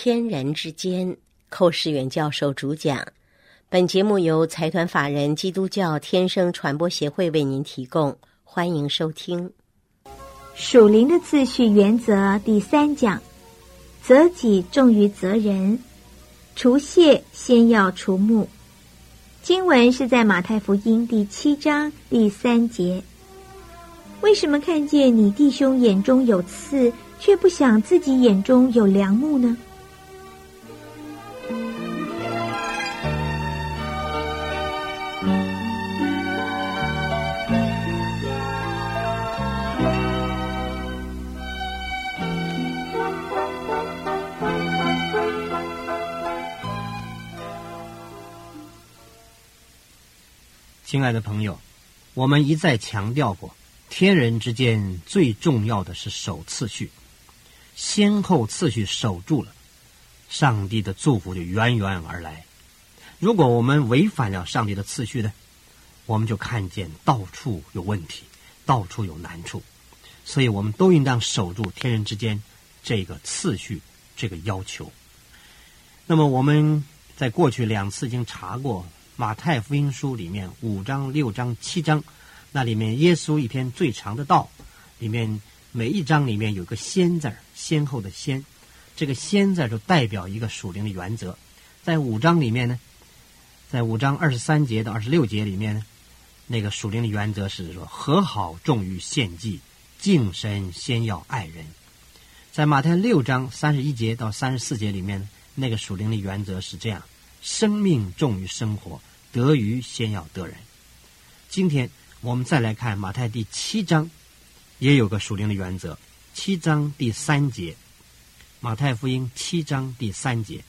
天人之间，寇世远教授主讲。本节目由财团法人基督教天生传播协会为您提供，欢迎收听。属灵的次序原则第三讲：择己重于择人，除谢先要除木。经文是在马太福音第七章第三节。为什么看见你弟兄眼中有刺，却不想自己眼中有良木呢？亲爱的朋友，我们一再强调过，天人之间最重要的是守次序，先后次序守住了，上帝的祝福就源源而来。如果我们违反了上帝的次序呢，我们就看见到处有问题，到处有难处。所以，我们都应当守住天人之间这个次序这个要求。那么，我们在过去两次已经查过。马太福音书里面五章、六章、七章，那里面耶稣一篇最长的道，里面每一章里面有个“先”字儿先后的“先”，这个“先”字就代表一个属灵的原则。在五章里面呢，在五章二十三节到二十六节里面呢，那个属灵的原则是说：和好重于献祭，敬神先要爱人。在马太六章三十一节到三十四节里面，那个属灵的原则是这样：生命重于生活。得鱼先要得人。今天我们再来看马太第七章，也有个属灵的原则。七章第三节，马太福音七章第三节，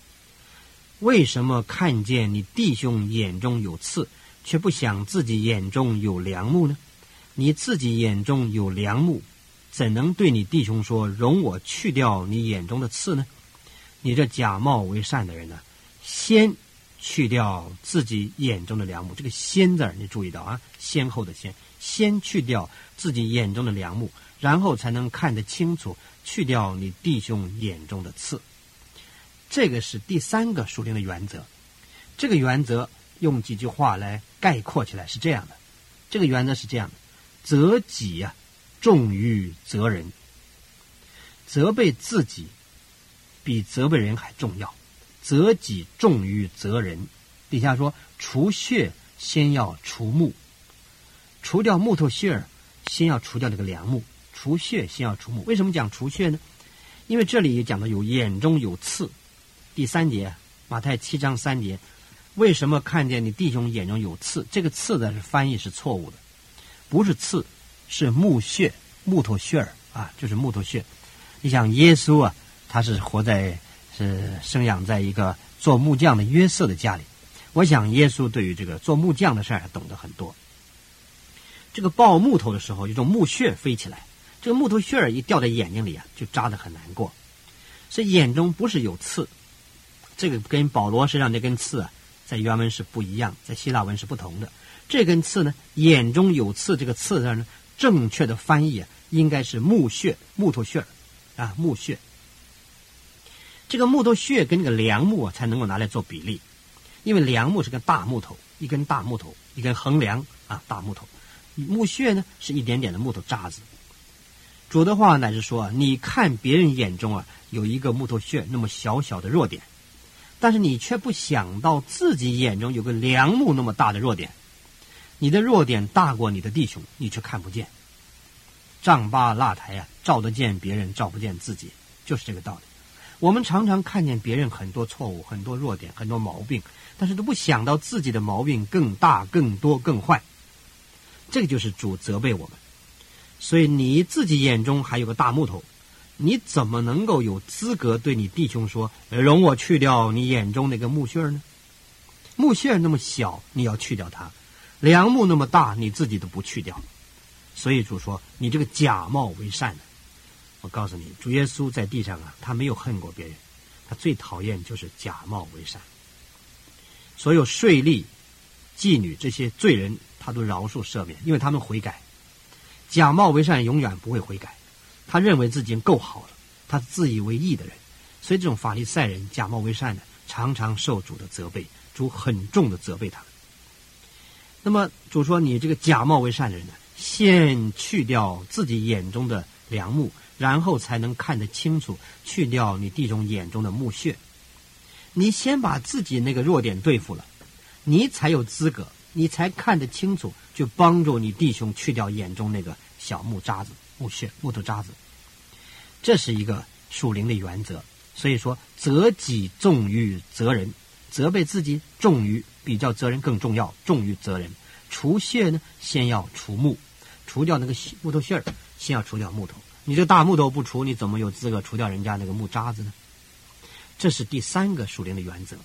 为什么看见你弟兄眼中有刺，却不想自己眼中有良木呢？你自己眼中有良木，怎能对你弟兄说：“容我去掉你眼中的刺呢？”你这假冒为善的人呢，先。去掉自己眼中的良木，这个“先”字你注意到啊，先后的“先”，先去掉自己眼中的良木，然后才能看得清楚，去掉你弟兄眼中的刺。这个是第三个属灵的原则。这个原则用几句话来概括起来是这样的：这个原则是这样的，责己呀重于责人，责备自己比责备人还重要。择己重于择人，底下说除穴先要除木，除掉木头屑儿，先要除掉这个梁木。除穴先要除木，为什么讲除穴呢？因为这里也讲的有眼中有刺。第三节，马太七章三节，为什么看见你弟兄眼中有刺？这个刺的是翻译是错误的，不是刺，是木屑，木头屑儿啊，就是木头屑。你想耶稣啊，他是活在。是生养在一个做木匠的约瑟的家里，我想耶稣对于这个做木匠的事儿懂得很多。这个抱木头的时候，一种木屑飞起来，这个木头屑儿一掉在眼睛里啊，就扎得很难过。所以眼中不是有刺，这个跟保罗身上那根刺啊，在原文是不一样，在希腊文是不同的。这根刺呢，眼中有刺，这个刺字呢，正确的翻译啊，应该是木屑，木头屑儿啊，木屑。这个木头屑跟那个梁木啊，才能够拿来做比例，因为梁木是根大木头，一根大木头，一根横梁啊，大木头；木屑呢是一点点的木头渣子。主的话乃是说，你看别人眼中啊有一个木头屑那么小小的弱点，但是你却不想到自己眼中有个梁木那么大的弱点，你的弱点大过你的弟兄，你却看不见。丈八蜡台啊，照得见别人，照不见自己，就是这个道理。我们常常看见别人很多错误、很多弱点、很多毛病，但是都不想到自己的毛病更大、更多、更坏。这个就是主责备我们。所以你自己眼中还有个大木头，你怎么能够有资格对你弟兄说：“容我去掉你眼中那个木屑呢？”木屑那么小，你要去掉它；梁木那么大，你自己都不去掉。所以主说：“你这个假冒为善的。”我告诉你，主耶稣在地上啊，他没有恨过别人，他最讨厌就是假冒为善。所有税吏、妓女这些罪人，他都饶恕赦免，因为他们悔改。假冒为善永远不会悔改，他认为自己已经够好了，他自以为义的人，所以这种法利赛人假冒为善的，常常受主的责备，主很重的责备他们。那么主说：“你这个假冒为善的人呢，先去掉自己眼中的良木，然后才能看得清楚；去掉你弟兄眼中的木屑。你先把自己那个弱点对付了，你才有资格，你才看得清楚，去帮助你弟兄去掉眼中那个小木渣子、木屑、木头渣子。这是一个属灵的原则。所以说，责己重于责人，责备自己重于。”比较责任更重要，重于责任。除屑呢，先要除木，除掉那个木头屑儿，先要除掉木头。你这大木头不除，你怎么有资格除掉人家那个木渣子呢？这是第三个属灵的原则。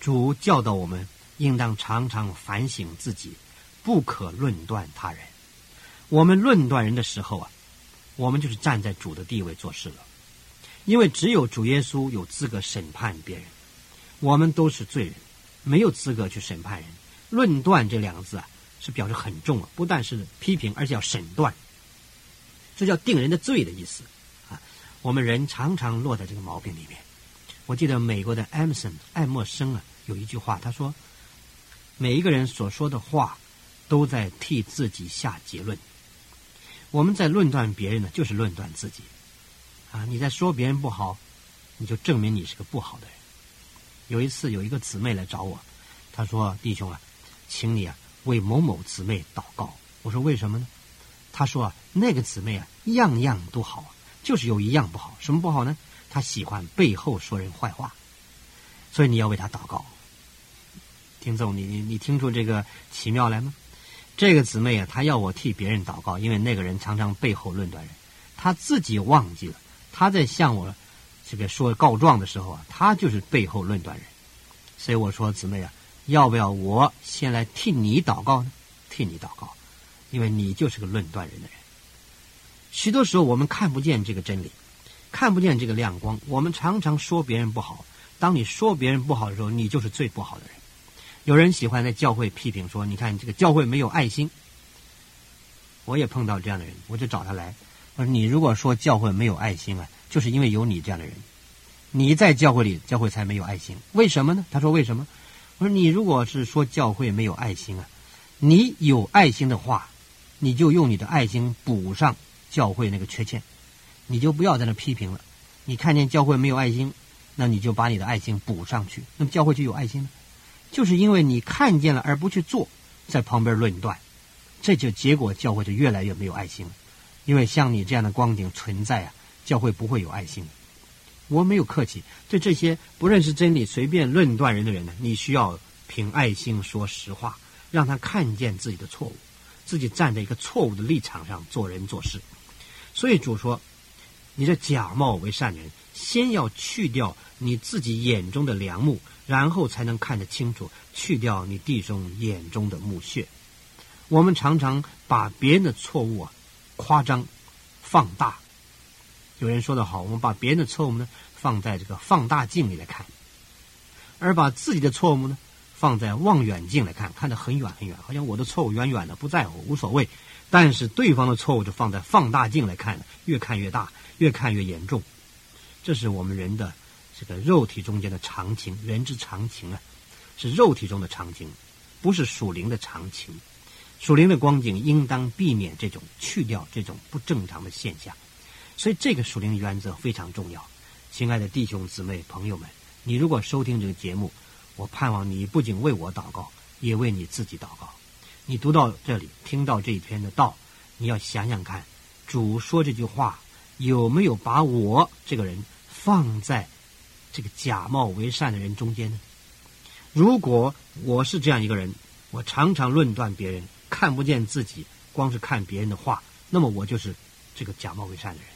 主教导我们，应当常常反省自己，不可论断他人。我们论断人的时候啊，我们就是站在主的地位做事了，因为只有主耶稣有资格审判别人，我们都是罪人。没有资格去审判人，论断这两个字啊，是表示很重啊，不但是批评，而且要审断，这叫定人的罪的意思啊。我们人常常落在这个毛病里面。我记得美国的艾默森艾默生啊，有一句话，他说：“每一个人所说的话，都在替自己下结论。我们在论断别人呢，就是论断自己啊。你在说别人不好，你就证明你是个不好的人。”有一次，有一个姊妹来找我，她说：“弟兄啊，请你啊为某某姊妹祷告。”我说：“为什么呢？”他说：“，那个姊妹啊，样样都好，就是有一样不好。什么不好呢？她喜欢背后说人坏话，所以你要为她祷告。”丁总，你你你听出这个奇妙来吗？这个姊妹啊，她要我替别人祷告，因为那个人常常背后论断人，她自己忘记了，她在向我。这个说告状的时候啊，他就是背后论断人，所以我说姊妹啊，要不要我先来替你祷告呢？替你祷告，因为你就是个论断人的人。许多时候我们看不见这个真理，看不见这个亮光，我们常常说别人不好。当你说别人不好的时候，你就是最不好的人。有人喜欢在教会批评说：“你看这个教会没有爱心。”我也碰到这样的人，我就找他来，我说：“你如果说教会没有爱心啊？”就是因为有你这样的人，你在教会里，教会才没有爱心。为什么呢？他说：“为什么？”我说：“你如果是说教会没有爱心啊，你有爱心的话，你就用你的爱心补上教会那个缺陷，你就不要在那批评了。你看见教会没有爱心，那你就把你的爱心补上去，那么教会就有爱心了。就是因为你看见了而不去做，在旁边论断，这就结果教会就越来越没有爱心了。因为像你这样的光景存在啊。”教会不会有爱心，我没有客气。对这些不认识真理、随便论断人的人呢，你需要凭爱心说实话，让他看见自己的错误，自己站在一个错误的立场上做人做事。所以主说：“你这假冒为善人，先要去掉你自己眼中的良木，然后才能看得清楚，去掉你弟兄眼中的木屑。”我们常常把别人的错误啊夸张、放大。有人说的好，我们把别人的错误呢放在这个放大镜里来看，而把自己的错误呢放在望远镜来看，看得很远很远，好像我的错误远远的不在乎，无所谓。但是对方的错误就放在放大镜来看，越看越大，越看越严重。这是我们人的这个肉体中间的常情，人之常情啊，是肉体中的常情，不是属灵的常情。属灵的光景应当避免这种，去掉这种不正常的现象。所以，这个属灵原则非常重要。亲爱的弟兄姊妹、朋友们，你如果收听这个节目，我盼望你不仅为我祷告，也为你自己祷告。你读到这里，听到这一篇的道，你要想想看，主说这句话有没有把我这个人放在这个假冒为善的人中间呢？如果我是这样一个人，我常常论断别人，看不见自己，光是看别人的话，那么我就是这个假冒为善的人。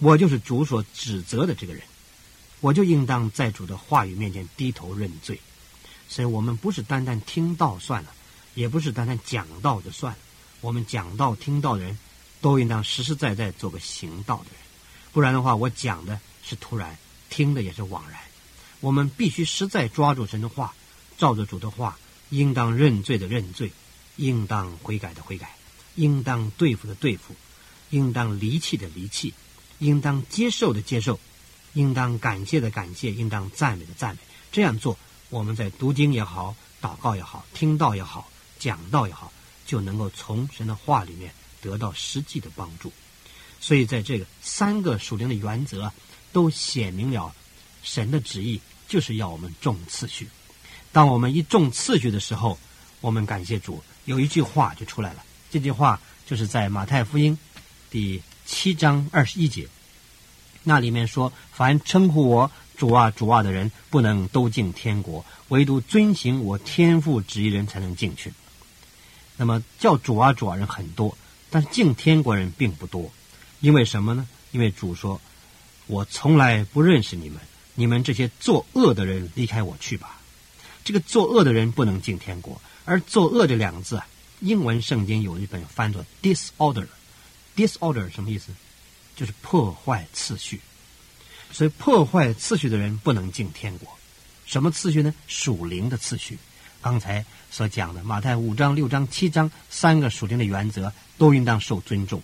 我就是主所指责的这个人，我就应当在主的话语面前低头认罪。所以我们不是单单听到算了，也不是单单讲道就算了。我们讲道听到的人，都应当实实在在做个行道的人。不然的话，我讲的是突然，听的也是枉然。我们必须实在抓住神的话，照着主的话，应当认罪的认罪，应当悔改的悔改，应当对付的对付，应当离弃的离弃。应当接受的接受，应当感谢的感谢，应当赞美的赞美。这样做，我们在读经也好、祷告也好、听到也好、讲道也好，就能够从神的话里面得到实际的帮助。所以，在这个三个属灵的原则都显明了神的旨意，就是要我们重次序。当我们一重次序的时候，我们感谢主，有一句话就出来了。这句话就是在马太福音第七章二十一节，那里面说：“凡称呼我主啊、主啊的人，不能都进天国，唯独遵行我天父旨意人才能进去。”那么叫主啊、主啊人很多，但是进天国人并不多。因为什么呢？因为主说：“我从来不认识你们，你们这些作恶的人，离开我去吧。”这个作恶的人不能进天国，而“作恶”这两个字啊，英文圣经有一本翻作 “disorder”。disorder 什么意思？就是破坏次序。所以破坏次序的人不能进天国。什么次序呢？属灵的次序。刚才所讲的马太五章、六章、七章三个属灵的原则都应当受尊重。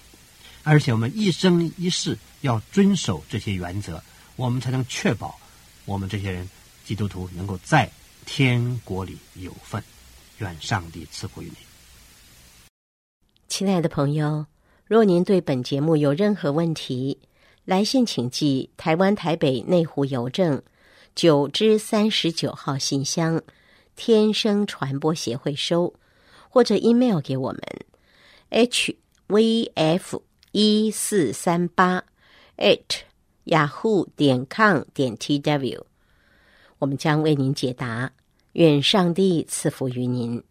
而且我们一生一世要遵守这些原则，我们才能确保我们这些人基督徒能够在天国里有份。愿上帝赐福于你，亲爱的朋友。若您对本节目有任何问题，来信请寄台湾台北内湖邮政九之三十九号信箱，天生传播协会收，或者 email 给我们 h v f 一四三八 at yahoo 点 com 点 t w，我们将为您解答。愿上帝赐福于您。